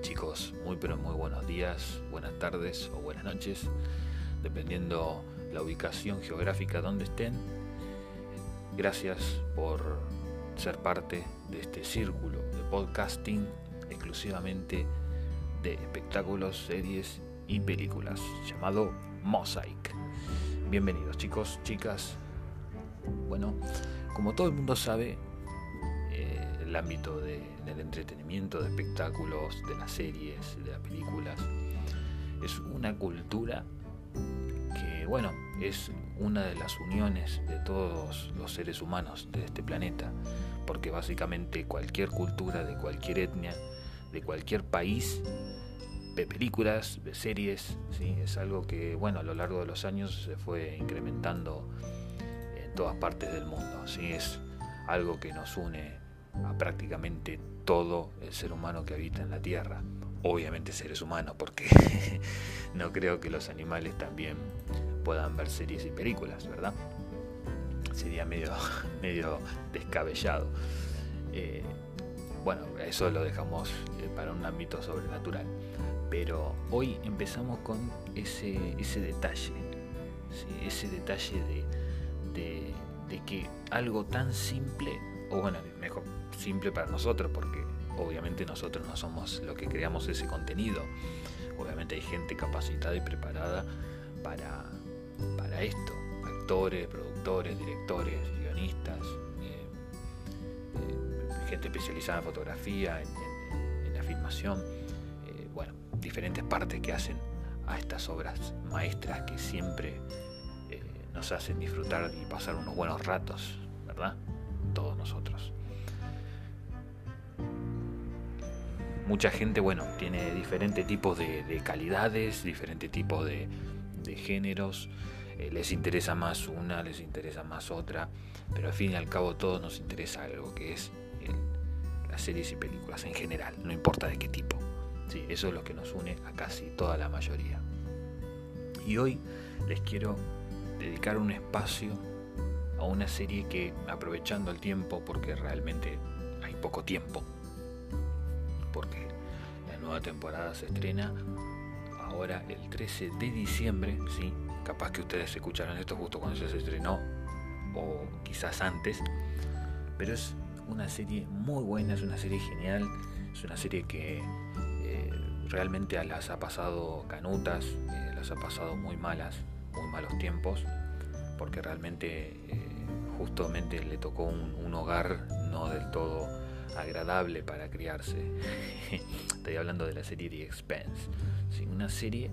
Chicos, muy pero muy buenos días, buenas tardes o buenas noches, dependiendo la ubicación geográfica donde estén. Gracias por ser parte de este círculo de podcasting exclusivamente de espectáculos, series y películas llamado Mosaic. Bienvenidos chicos, chicas. Bueno, como todo el mundo sabe, ámbito del entretenimiento, de espectáculos, de las series, de las películas. Es una cultura que, bueno, es una de las uniones de todos los seres humanos de este planeta, porque básicamente cualquier cultura, de cualquier etnia, de cualquier país, de películas, de series, ¿sí? es algo que, bueno, a lo largo de los años se fue incrementando en todas partes del mundo, ¿sí? es algo que nos une a prácticamente todo el ser humano que habita en la Tierra. Obviamente seres humanos, porque no creo que los animales también puedan ver series y películas, ¿verdad? Sería medio, medio descabellado. Eh, bueno, eso lo dejamos eh, para un ámbito sobrenatural. Pero hoy empezamos con ese, ese detalle, ese detalle de, de que algo tan simple, o bueno, mejor, simple para nosotros, porque obviamente nosotros no somos lo que creamos ese contenido. Obviamente hay gente capacitada y preparada para, para esto. Actores, productores, directores, guionistas, eh, eh, gente especializada en fotografía, en, la filmación. Eh, bueno, diferentes partes que hacen a estas obras maestras que siempre nos hacen disfrutar y pasar unos buenos ratos, mucha gente, bueno, tiene diferentes tipos de, calidades, diferentes tipos de, géneros, eh, les interesa más una, les interesa más otra, pero al fin y al cabo todos nos interesa algo que es las series y películas en general, no importa de qué tipo. Sí, eso es lo que nos une a casi toda la mayoría. Y hoy les quiero dedicar un espacio a una serie que, aprovechando el tiempo, porque realmente hay poco tiempo, porque la nueva temporada se estrena ahora el 13 de diciembre, ¿sí? Capaz que ustedes escucharon esto justo cuando se estrenó o quizás antes, pero es una serie muy buena, es una serie genial, es una serie que eh, realmente las ha pasado canutas, eh, las ha pasado muy malas, muy malos tiempos, porque realmente eh, justamente le tocó un hogar no del todo agradable para criarse. Estoy hablando de la serie The Expense, una serie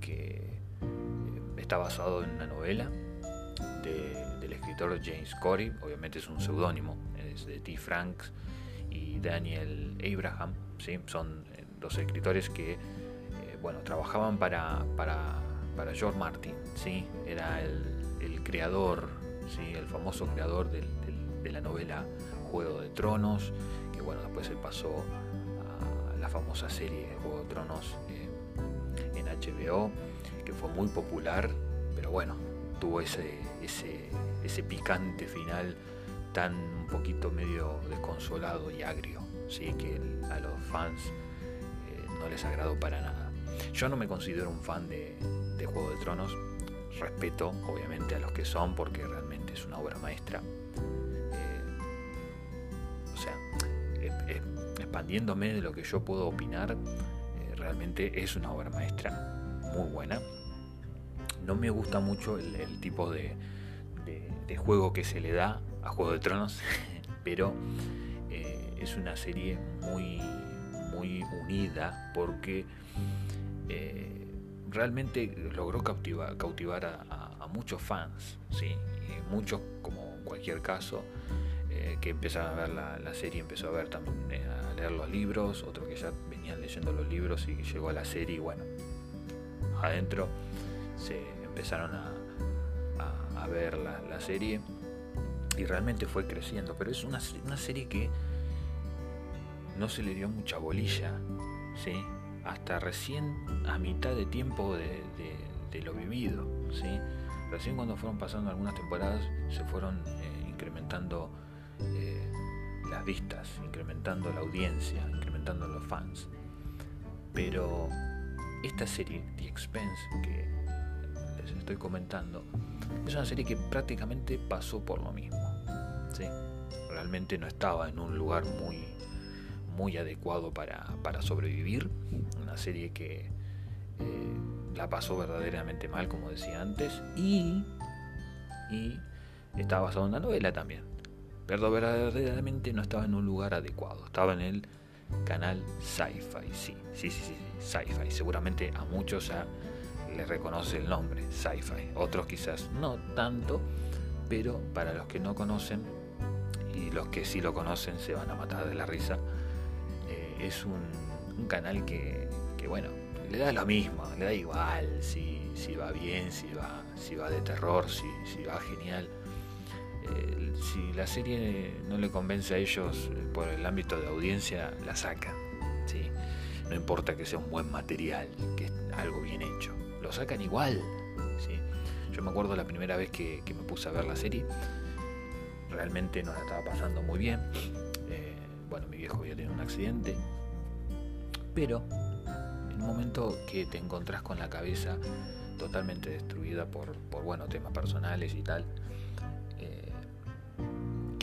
que eh, está basado en una novela del escritor James Corey, obviamente es un seudónimo, es de T. Franks y Daniel Abraham, ¿sí? son eh, dos escritores que eh, bueno, trabajaban para, para, George Martin, ¿sí? era el, creador, ¿sí? el famoso creador de la novela Juego de Tronos, que bueno, después se pasó a la famosa serie Juego de Tronos en HBO, que fue muy popular, pero bueno, tuvo ese, ese, ese picante final tan un poquito medio desconsolado y agrio, ¿sí? que a los fans eh, no les agradó para nada. Yo no me considero un fan de, de Juego de Tronos, respeto obviamente a los que son porque realmente es una obra maestra expandiéndome de lo que yo puedo opinar, eh, realmente es una obra maestra muy buena. No me gusta mucho el, tipo de, juego que se le da a Juego de Tronos, pero eh, es una serie muy, muy unida porque eh, realmente logró cautivar, cautivar a, muchos fans, ¿sí? muchos, como en cualquier caso, que empezaron a ver la, serie, empezó a ver también los libros, otros que ya venían leyendo los libros y llegó a la serie y bueno, adentro se empezaron a, ver la, serie y realmente fue creciendo, pero es una, serie que no se le dio mucha bolilla, ¿sí? hasta recién a mitad de tiempo de, lo vivido. ¿sí? Recién cuando fueron pasando algunas temporadas se fueron eh, incrementando eh, vistas, incrementando la audiencia, incrementando los fans. Pero esta serie, The Expense, que les estoy comentando, es una serie que prácticamente pasó por lo mismo. ¿sí? Realmente no estaba en un lugar muy, muy adecuado para, para sobrevivir. Una serie que eh, la pasó verdaderamente mal, como decía antes, y, y estaba basado en una novela también. Pero verdaderamente no estaba en un lugar adecuado. Estaba en el canal Sci-Fi, sí, sí, sí, sí, Sci-Fi. Seguramente a muchos ya les reconoce el nombre, Sci-Fi. Otros quizás no tanto, pero para los que no conocen, y los que sí lo conocen se van a matar de la risa, eh, es un, canal que, que, bueno, le da lo mismo, le da igual si, si va bien, si va, si va de terror, si, si va genial. Si la serie no le convence a ellos eh, por el ámbito de audiencia, la sacan. ¿sí? No importa que sea un buen material, que es algo bien hecho. Lo sacan igual. ¿sí? Yo me acuerdo la primera vez que, me puse a ver la serie, realmente no la estaba pasando muy bien. Eh, bueno, mi viejo había tenido un accidente. Pero en un momento que te encontrás con la cabeza totalmente destruida por, por bueno, temas personales y tal,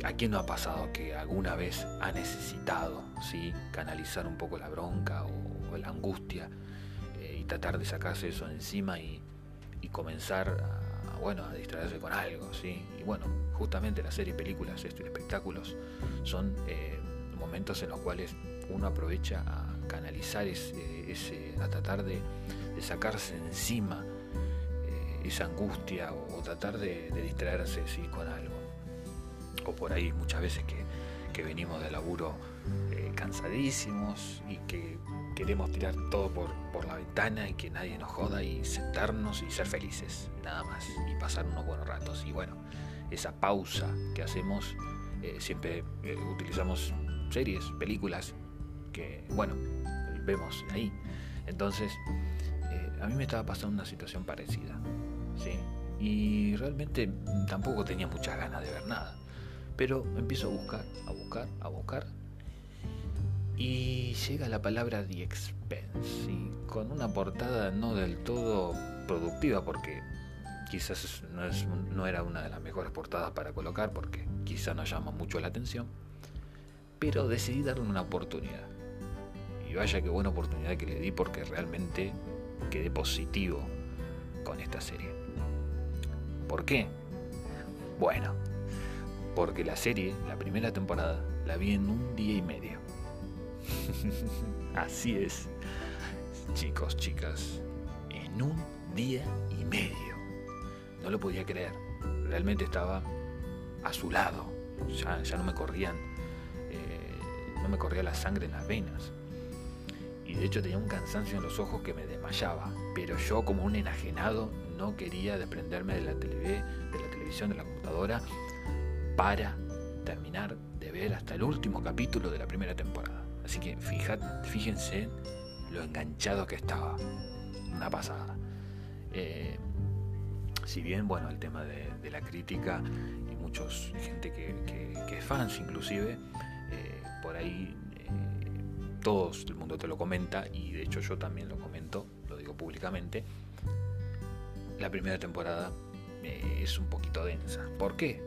¿A quién no ha pasado que alguna vez ha necesitado ¿sí? canalizar un poco la bronca o, la angustia eh, y tratar de sacarse eso encima y, comenzar a, bueno, a distraerse con algo? ¿sí? Y bueno, justamente las series, películas, estos espectáculos son eh, momentos en los cuales uno aprovecha a canalizar ese, a tratar de, sacarse encima eh, esa angustia o, tratar de, de distraerse ¿sí? con algo por ahí muchas veces que, venimos de laburo eh, cansadísimos y que queremos tirar todo por, la ventana y que nadie nos joda y sentarnos y ser felices, nada más, y pasar unos buenos ratos. Y bueno, esa pausa que hacemos, eh, siempre eh, utilizamos series, películas, que bueno, vemos ahí. Entonces, a mí me estaba pasando una situación parecida, ¿sí? Y realmente tampoco tenía muchas ganas de ver nada. Pero empiezo a buscar, a buscar, a buscar. Y llega la palabra The Expense, con una portada no del todo productiva, porque quizás no, era una de las mejores portadas para colocar, porque quizás no llama mucho la atención. Pero decidí darle una oportunidad. Y vaya qué buena oportunidad que le di, porque realmente quedé positivo con esta serie. ¿Por qué? Bueno, porque la serie, la primera temporada, la vi en un día y medio. Así es, chicos, chicas, en un día y medio. No lo podía creer. Realmente estaba a su lado. Ya, ya no me corrían, eh, no me corría la sangre en las venas. Y de hecho tenía un cansancio en los ojos que me desmayaba. Pero yo, como un enajenado, no quería desprenderme de la, de la televisión, de la computadora para terminar de ver hasta el último capítulo de la primera temporada. Así que fíjense lo enganchado que estaba. Una pasada. Eh, si bien, bueno, el tema de, la crítica y muchos gente que, es fans inclusive, eh, por ahí eh, todos el mundo te lo comenta y de hecho yo también lo comento, lo digo públicamente, la primera temporada es un poquito densa. ¿Por qué?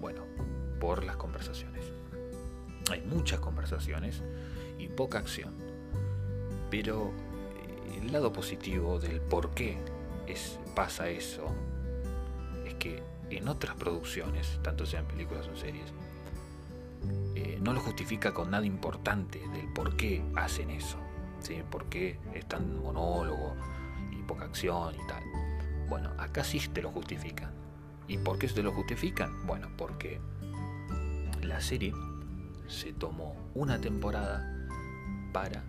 Bueno, por las conversaciones. Hay muchas conversaciones y poca acción. Pero eh, el lado positivo del por qué pasa eso es que en otras producciones, tanto sean películas o series, eh, no lo justifica con nada importante del por qué hacen eso. ¿sí? ¿Por qué es tan monólogo y poca acción y tal? Bueno, acá sí te lo justifican. ¿Y por qué se lo justifican? Bueno, porque la serie se tomó una temporada para,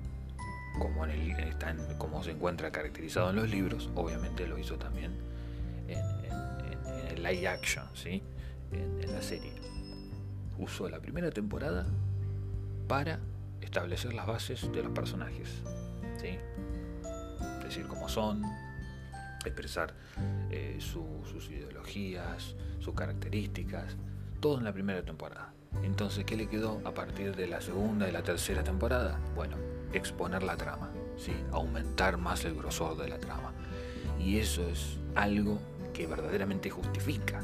como, en el, como se encuentra caracterizado en los libros, obviamente lo hizo también en, el live action, ¿sí? en, la serie. Usó la primera temporada para establecer las bases de los personajes. ¿sí? Decir cómo son, expresar eh, sus ideologías, sus características, todo en la primera temporada. Entonces, ¿qué le quedó a partir de la segunda y la tercera temporada? Bueno, exponer la trama. ¿sí? aumentar más el grosor de la trama. Y eso es algo que verdaderamente justifica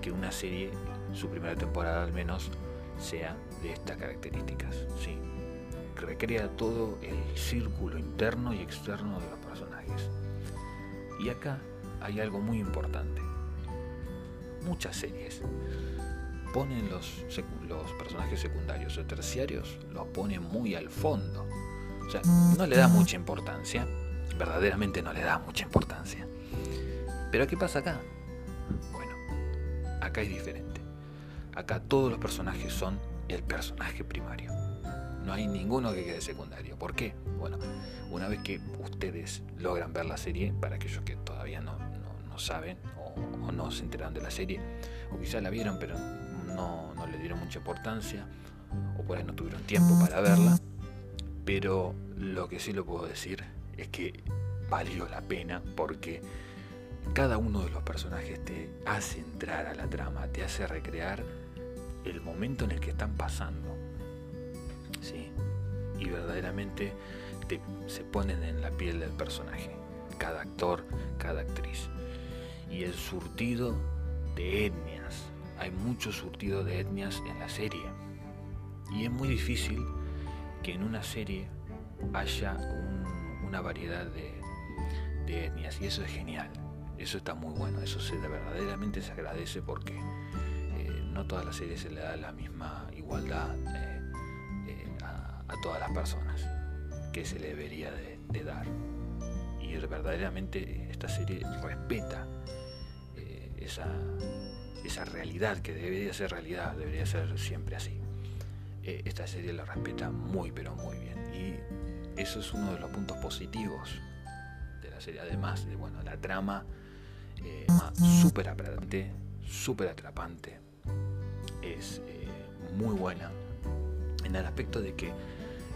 que una serie, su primera temporada al menos, sea de estas características. ¿sí? Recrea todo el círculo interno y externo de los personajes. Y acá hay algo muy importante. Muchas series ponen los, personajes secundarios o terciarios, los ponen muy al fondo. O sea, no le da mucha importancia, verdaderamente no le da mucha importancia. Pero ¿qué pasa acá? Bueno, acá es diferente. Acá todos los personajes son el personaje primario. No hay ninguno que quede secundario. ¿Por qué? Bueno, una vez que ustedes logran ver la serie, para aquellos que todavía no, no, saben o, no se enteran de la serie, o quizás la vieron pero no, no le dieron mucha importancia, o por ahí no tuvieron tiempo para verla, pero lo que sí lo puedo decir es que valió la pena porque cada uno de los personajes te hace entrar a la trama, te hace recrear el momento en el que están pasando. ¿sí? Y verdaderamente se ponen en la piel del personaje, cada actor, cada actriz. Y el surtido de etnias, hay mucho surtido de etnias en la serie. Y es muy difícil que en una serie haya una variedad de, etnias. Y eso es genial. Eso está muy bueno. Eso se, verdaderamente se agradece porque no todas las series se le da la misma igualdad eh, eh, a, todas las personas que se le debería de, dar. Y verdaderamente esta serie respeta eh, esa, esa realidad que debería ser realidad, debería ser siempre así. esta serie la respeta muy pero muy bien. Y eso es uno de los puntos positivos de la serie. Además de bueno, la trama súper atrapante, súper atrapante, es eh, muy buena en el aspecto de que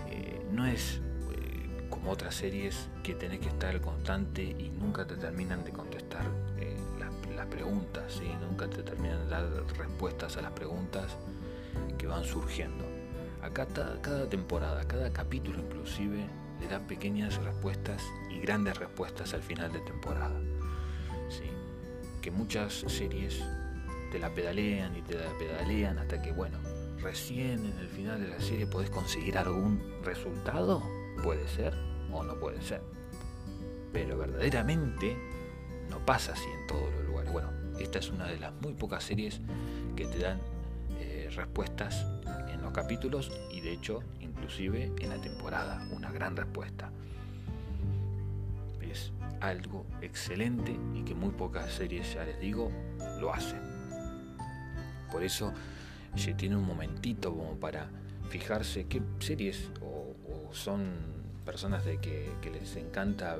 eh, no es eh, como otras series que tenés que estar constante y nunca te terminan de contestar las, preguntas, y nunca te terminan de dar respuestas a las preguntas que van surgiendo. Acá cada temporada, cada capítulo inclusive, le da pequeñas respuestas y grandes respuestas al final de temporada. ¿sí? Que muchas series te la pedalean y te la pedalean hasta que, bueno, recién en el final de la serie podés conseguir algún resultado. Puede ser o no puede ser. Pero verdaderamente no pasa así en todos los lugares. Bueno, esta es una de las muy pocas series que te dan eh, respuestas en los capítulos y de hecho inclusive en la temporada. Una gran respuesta. Es algo excelente y que muy pocas series, ya les digo, lo hacen. Por eso se tiene un momentito como para fijarse qué series o, son personas de que, les encanta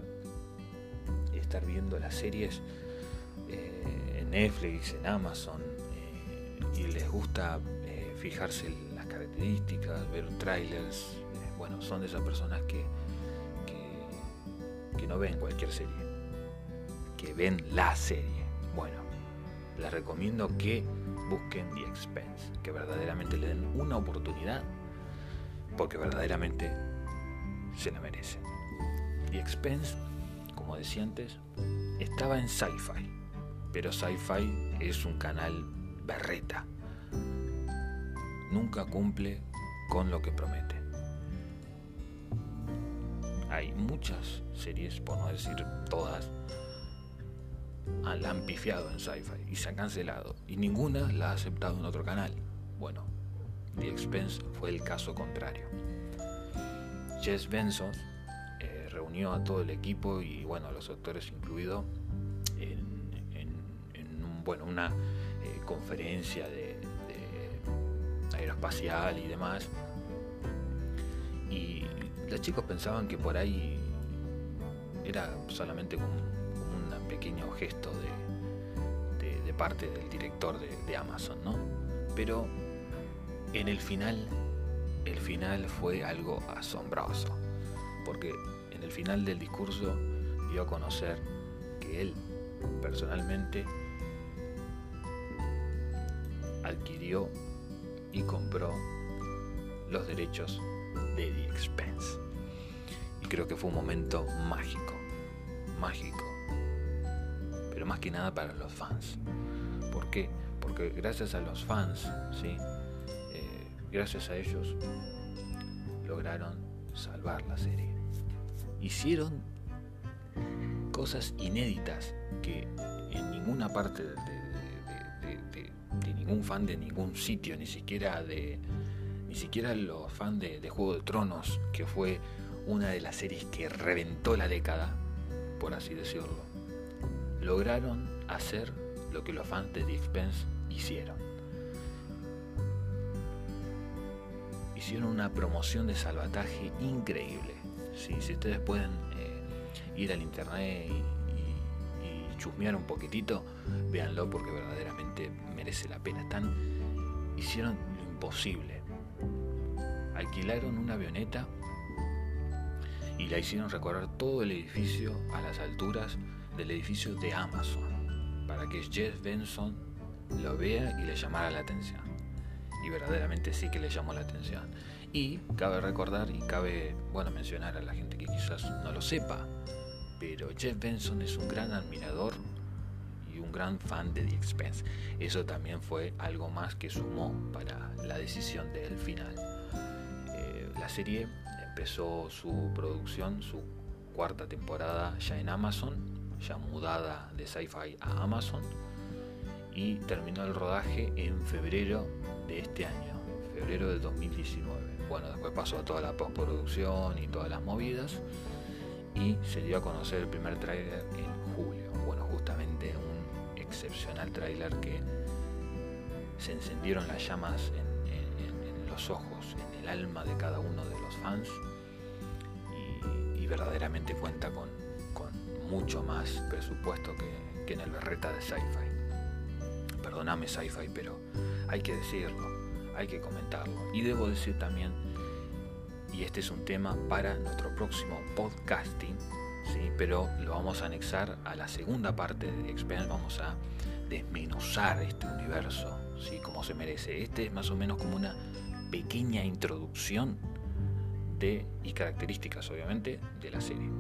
estar viendo las series eh, en Netflix, en Amazon, eh, y les gusta eh, fijarse las características, ver trailers. bueno, son de esas personas que, que, que no ven cualquier serie, que ven la serie. Bueno, les recomiendo que busquen The Expense, que verdaderamente le den una oportunidad, porque verdaderamente se la merecen. The Expense, como decía antes, estaba en Sci-Fi, pero Sci-Fi es un canal berreta. Nunca cumple con lo que promete. Hay muchas series, por no decir todas, la han pifiado en Sci-Fi y se han cancelado y ninguna la ha aceptado en otro canal. Bueno, The Expense fue el caso contrario. Jess Benson eh, reunió a todo el equipo y bueno, a los actores incluidos en, bueno, una eh, conferencia de, aeroespacial y demás. Y los chicos pensaban que por ahí era solamente como pequeño gesto de, de, parte del director de, Amazon, ¿no? Pero en el final, el final fue algo asombroso, porque en el final del discurso dio a conocer que él personalmente adquirió y compró los derechos de The Expense. creo que fue un momento mágico, mágico, pero más que nada para los fans. ¿Por qué? Porque gracias a los fans, ¿sí? Gracias a ellos lograron salvar la serie. Hicieron cosas inéditas que en ninguna parte de, ningún fan de ningún sitio, ni siquiera de ni siquiera los fans de, Juego de Tronos, que fue una de las series que reventó la década, por así decirlo, lograron hacer lo que los fans de The Expense hicieron. Hicieron una promoción de salvataje increíble. Si ustedes pueden eh, ir al internet y, chusmear un poquitito, véanlo porque verdaderamente merece la pena. Están, hicieron lo imposible. Alquilaron una avioneta y la hicieron recorrer todo el edificio a las alturas del edificio de Amazon para que Jeff Benson lo vea y le llamara la atención. Y verdaderamente sí que le llamó la atención. Y cabe recordar y cabe bueno mencionar a la gente que quizás no lo sepa, pero Jeff Benson es un gran admirador y un gran fan de The Expense. Eso también fue algo más que sumó para la decisión del final. Eh, la serie empezó su producción, su cuarta temporada ya en Amazon, ya mudada de Sci-Fi a Amazon, y terminó el rodaje en febrero de este año, febrero de 2019. Bueno, después pasó toda la postproducción y todas las movidas y se dio a conocer el primer tráiler en julio. Bueno, justamente un excepcional tráiler que se encendieron las llamas en, los ojos, en el alma de cada uno de los fans y, verdaderamente cuenta con, mucho más presupuesto que, en el berreta de sci-fi. Perdóname sci-fi, pero hay que decirlo, hay que comentarlo. Y debo decir también y este es un tema para nuestro próximo podcasting, ¿sí? pero lo vamos a anexar a la segunda parte de Experience, vamos a desmenuzar este universo, ¿sí? como se merece. Este es más o menos como una pequeña introducción de, y características obviamente de la serie.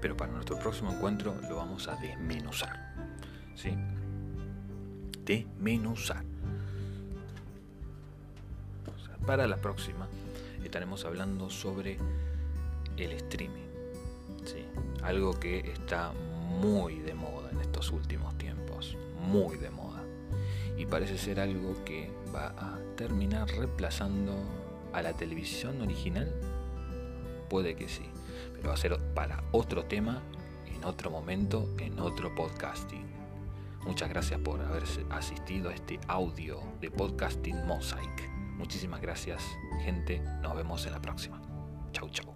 Pero para nuestro próximo encuentro lo vamos a desmenuzar. ¿sí? Desmenuzar. para la próxima estaremos hablando sobre el streaming. ¿sí? Algo que está muy de moda en estos últimos tiempos, muy de moda. Y parece ser algo que va a terminar reemplazando a la televisión original. Puede que sí, pero va a ser para otro tema, en otro momento, en otro podcasting. Muchas gracias por haber asistido a este audio de Podcasting Mosaic. Muchísimas gracias, gente. Nos vemos en la próxima. Chau, chau.